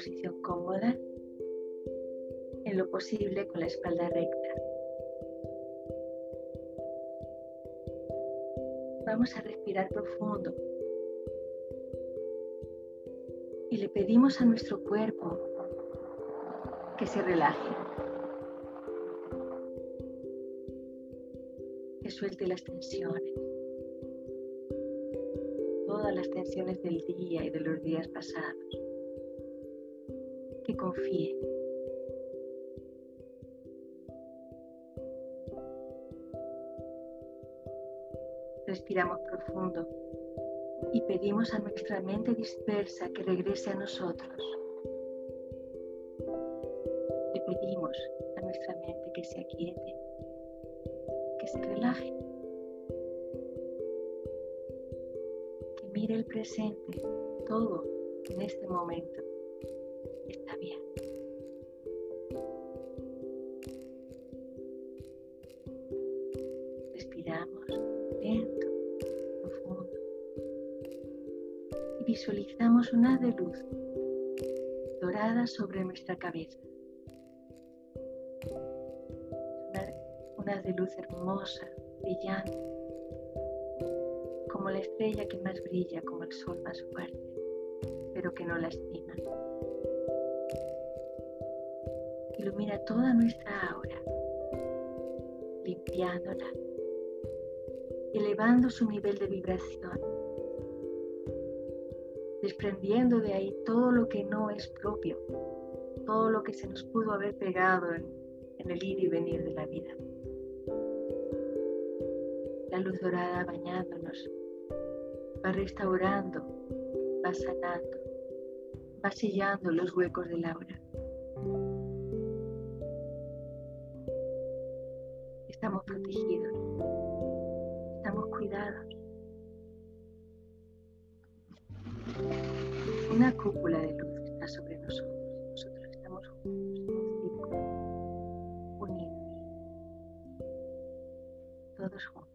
Posición cómoda, en lo posible con la espalda recta. Vamos a respirar profundo. Y le pedimos a nuestro cuerpo que se relaje, que suelte las tensiones, todas las tensiones del día y de los días pasados, confíe. Respiramos profundo y pedimos a nuestra mente dispersa que regrese a nosotros. Le pedimos a nuestra mente que se aquiete, que se relaje, que mire el presente, todo en este momento visualizamos una de luz dorada sobre nuestra cabeza. Una, de luz hermosa, brillante, como la estrella que más brilla, como el sol más fuerte, pero que no lastima. Ilumina toda nuestra aura, limpiándola, elevando su nivel de vibración desprendiendo de ahí todo lo que no es propio, todo lo que se nos pudo haber pegado en, el ir y venir de la vida. La luz dorada bañándonos, va restaurando, va sanando, va sellando los huecos del aura. Estamos protegidos, estamos cuidados. Una cúpula de luz está sobre nosotros nosotros estamos juntos unidos, todos juntos.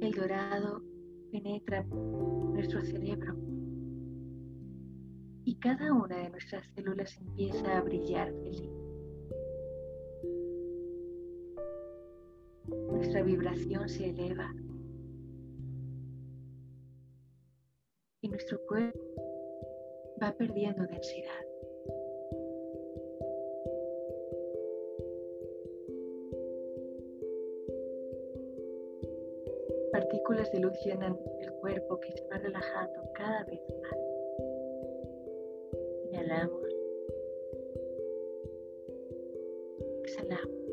El dorado penetra nuestro cerebro y cada una de nuestras células empieza a brillar feliz. Nuestra vibración se eleva nuestro cuerpo va perdiendo densidad. Partículas de luz llenan el cuerpo que se va relajando cada vez más. Inhalamos. Exhalamos.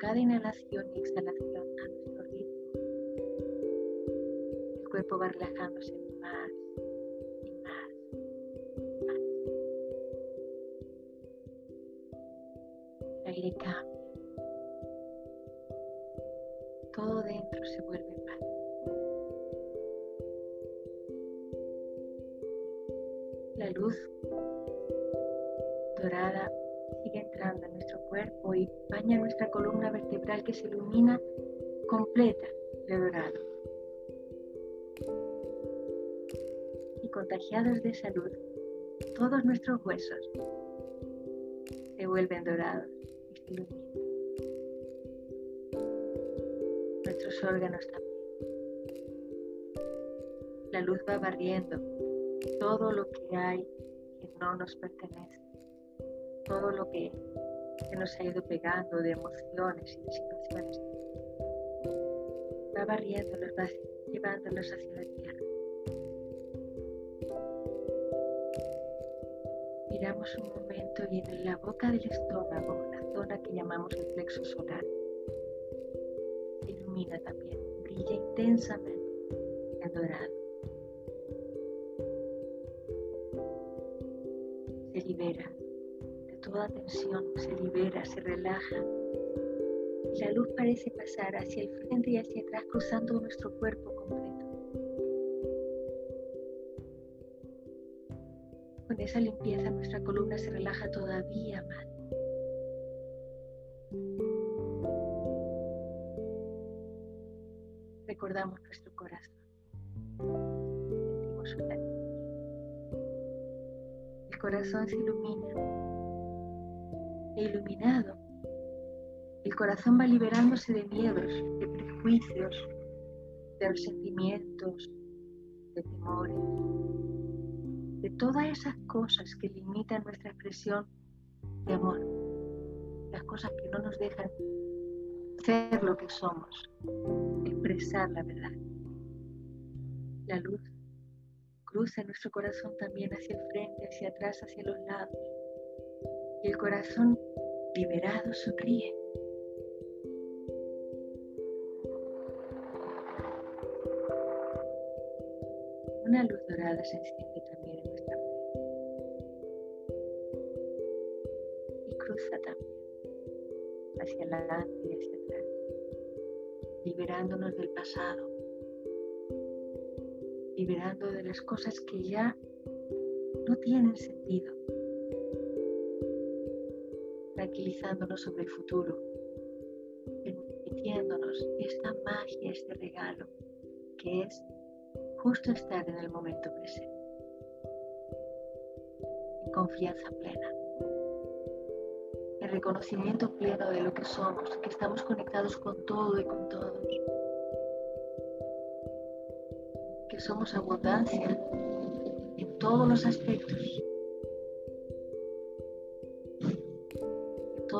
Cada inhalación y exhalación a nuestro ritmo, el cuerpo va relajándose más y más y más. El aire cambia. Todo dentro se vuelve paz. La luz dorada sigue entrando en nuestro cuerpo y baña nuestra columna vertebral que se ilumina completa de dorado. Y contagiados de salud, todos nuestros huesos se vuelven dorados y se iluminan. Nuestros órganos también. La luz va barriendo todo lo que hay que no nos pertenece todo lo que, nos ha ido pegando de emociones y de situaciones. Va barriéndolos, va llevándolos hacia la tierra. Miramos un momento y en la boca del estómago, la zona que llamamos el plexo solar, se ilumina también, brilla intensamente en dorado. Se libera toda tensión se libera, se relaja. La luz parece pasar hacia el frente y hacia atrás cruzando nuestro cuerpo completo. Con esa limpieza nuestra columna se relaja todavía más. Recordamos nuestro corazón. Sentimos una... El corazón se ilumina Iluminado, el corazón va liberándose de miedos, de prejuicios, de resentimientos, de temores, de todas esas cosas que limitan nuestra expresión de amor, las cosas que no nos dejan ser lo que somos, expresar la verdad. La luz cruza nuestro corazón también hacia el frente, hacia atrás, hacia los lados. Y el corazón liberado sonríe. Una luz dorada se enciende también en nuestra frente y cruza también hacia adelante y hacia atrás, liberándonos del pasado, liberando de las cosas que ya no tienen sentido, tranquilizándonos sobre el futuro, permitiéndonos esta magia, este regalo que es justo estar en el momento presente, en confianza plena reconocimiento pleno de lo que somos, que estamos conectados con todo y con todos, que somos abundancia en todos los aspectos,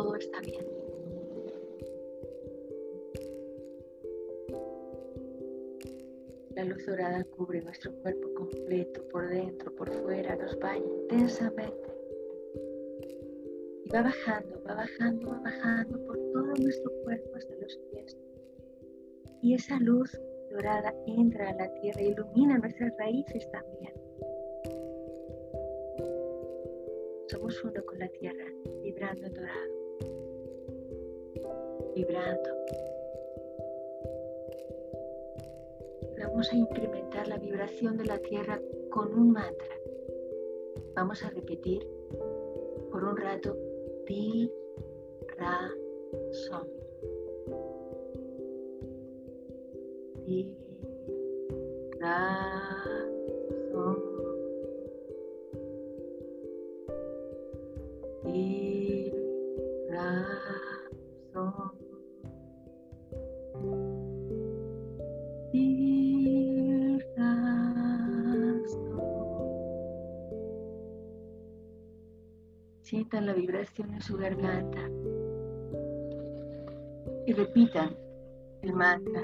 todo está bien. La luz dorada cubre nuestro cuerpo completo, por dentro, por fuera, nos baña intensamente va bajando, va bajando, va bajando por todo nuestro cuerpo hasta los pies. Y esa luz dorada entra a la tierra ilumina nuestras raíces también. Somos uno con la tierra, vibrando en dorado. Vibrando. Vamos a incrementar la vibración de la tierra con un mantra. Vamos a repetir por un rato Di Ra Som. Ra vibración en su garganta. Y repitan el mantra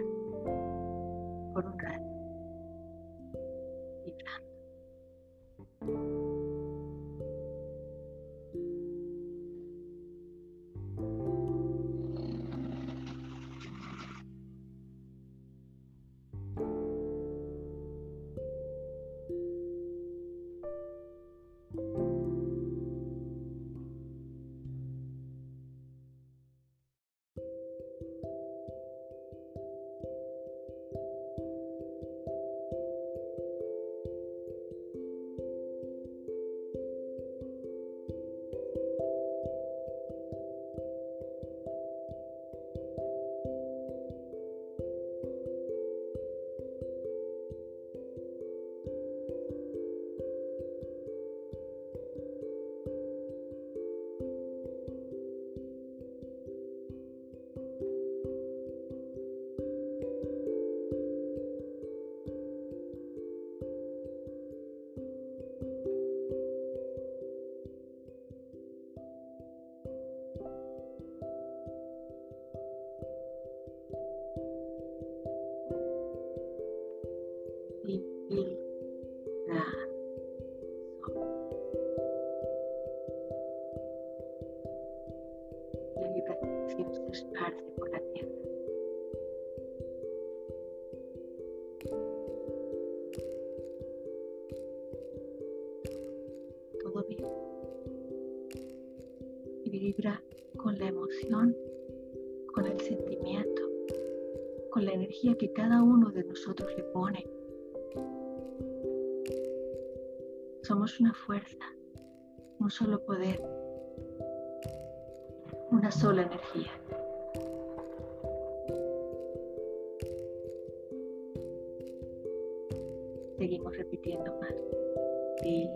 por la tierra. Todo bien. Y vibra con la emoción, con el sentimiento, con la energía que cada uno de nosotros le pone. Somos una fuerza, un solo poder, una sola energía. Seguimos repitiendo más. Sí.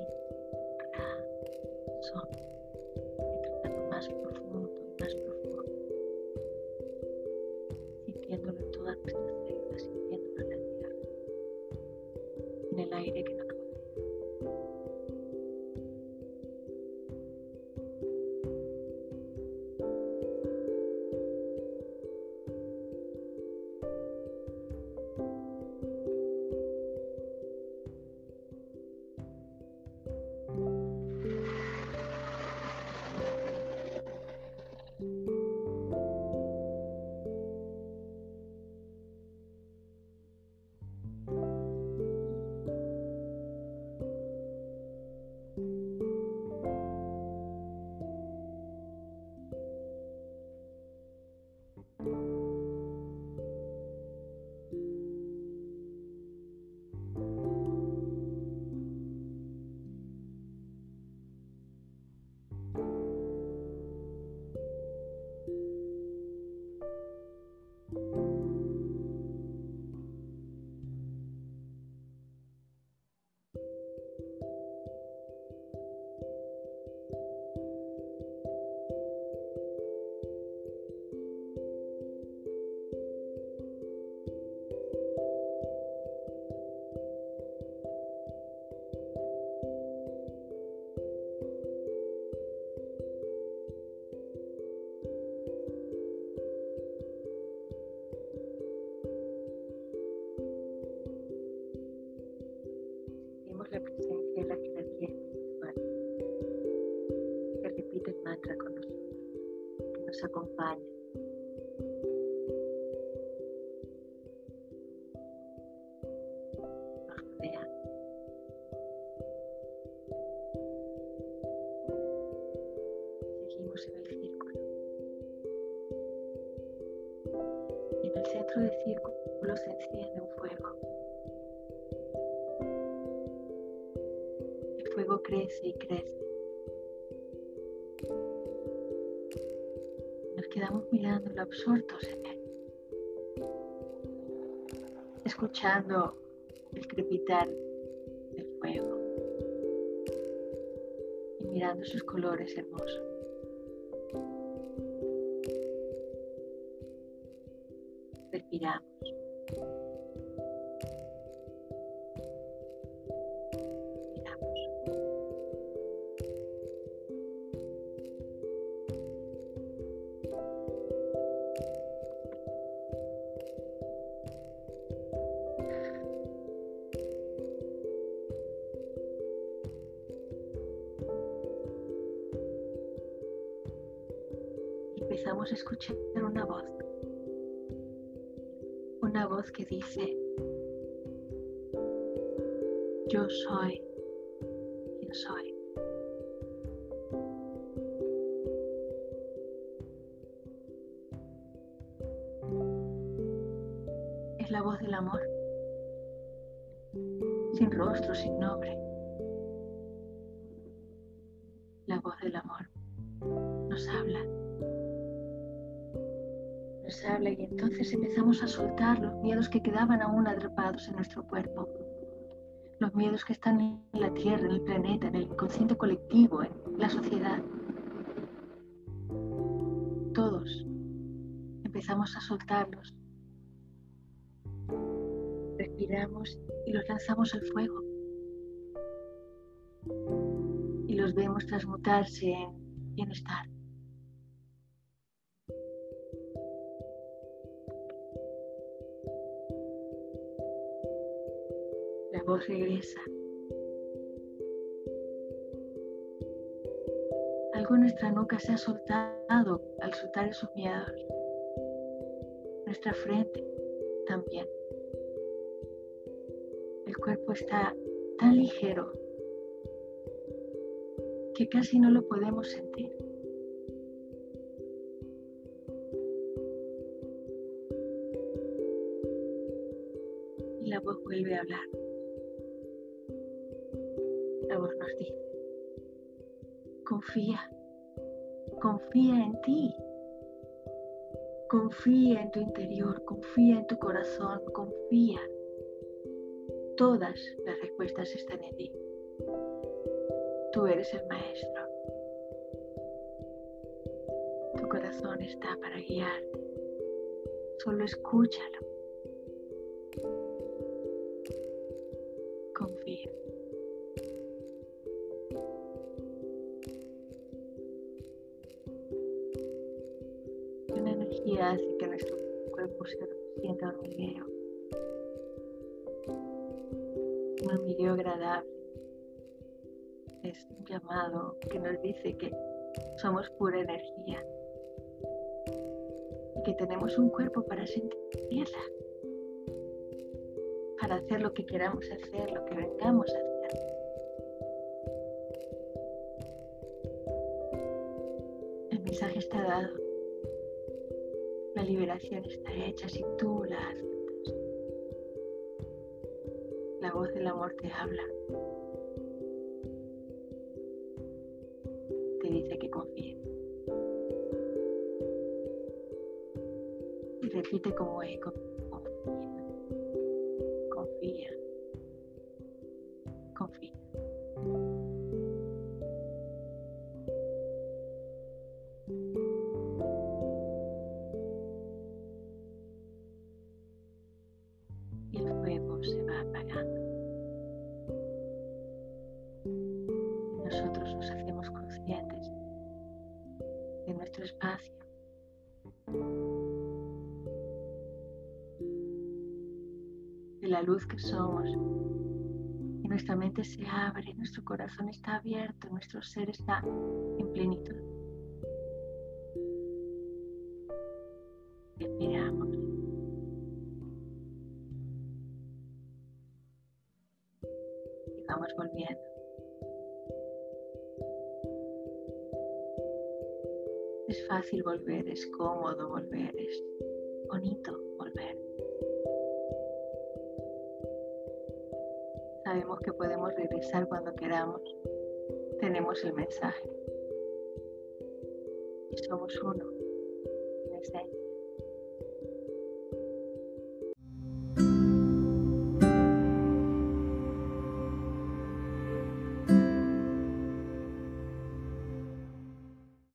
En el círculo. Y en el centro del círculo se enciende un fuego. fuego crece y crece. Nos quedamos mirándolo absortos en él, escuchando el crepitar del fuego y mirando sus colores hermosos. Respiramos. empezamos a escuchar una voz. Una voz que dice, yo soy quien soy. Es la voz del amor, sin rostro, sin nombre. Empezamos a soltar los miedos que quedaban aún atrapados en nuestro cuerpo. Los miedos que están en la Tierra, en el planeta, en el inconsciente colectivo, en la sociedad. Todos empezamos a soltarlos. Respiramos y los lanzamos al fuego. Y los vemos transmutarse en bienestar. Voz regresa. Algo en nuestra nuca se ha soltado al soltar esos miedos. Nuestra frente también. El cuerpo está tan ligero que casi no lo podemos sentir. Y la voz vuelve a hablar dice, confía, confía en ti, confía en tu interior, confía en tu corazón, confía. todas las respuestas están en ti. Tú eres el maestro. Tu corazón está para guiarte. Solo escúchalo. Energía hace que nuestro cuerpo se sienta hormiguero. Un hormigueo agradable es un llamado que nos dice que somos pura energía y que tenemos un cuerpo para sentirla, para hacer lo que queramos hacer, lo que vengamos a hacer. Liberación está hecha si tú la aceptas. La voz del amor te habla. dice que confíe. Y repite como eco, la luz que somos. Y nuestra mente se abre, nuestro corazón está abierto, nuestro ser está en plenitud. Respiramos. Y vamos volviendo. Es fácil volver, es cómodo volver, es bonito Sabemos que podemos regresar cuando queramos. Tenemos el mensaje. Somos uno.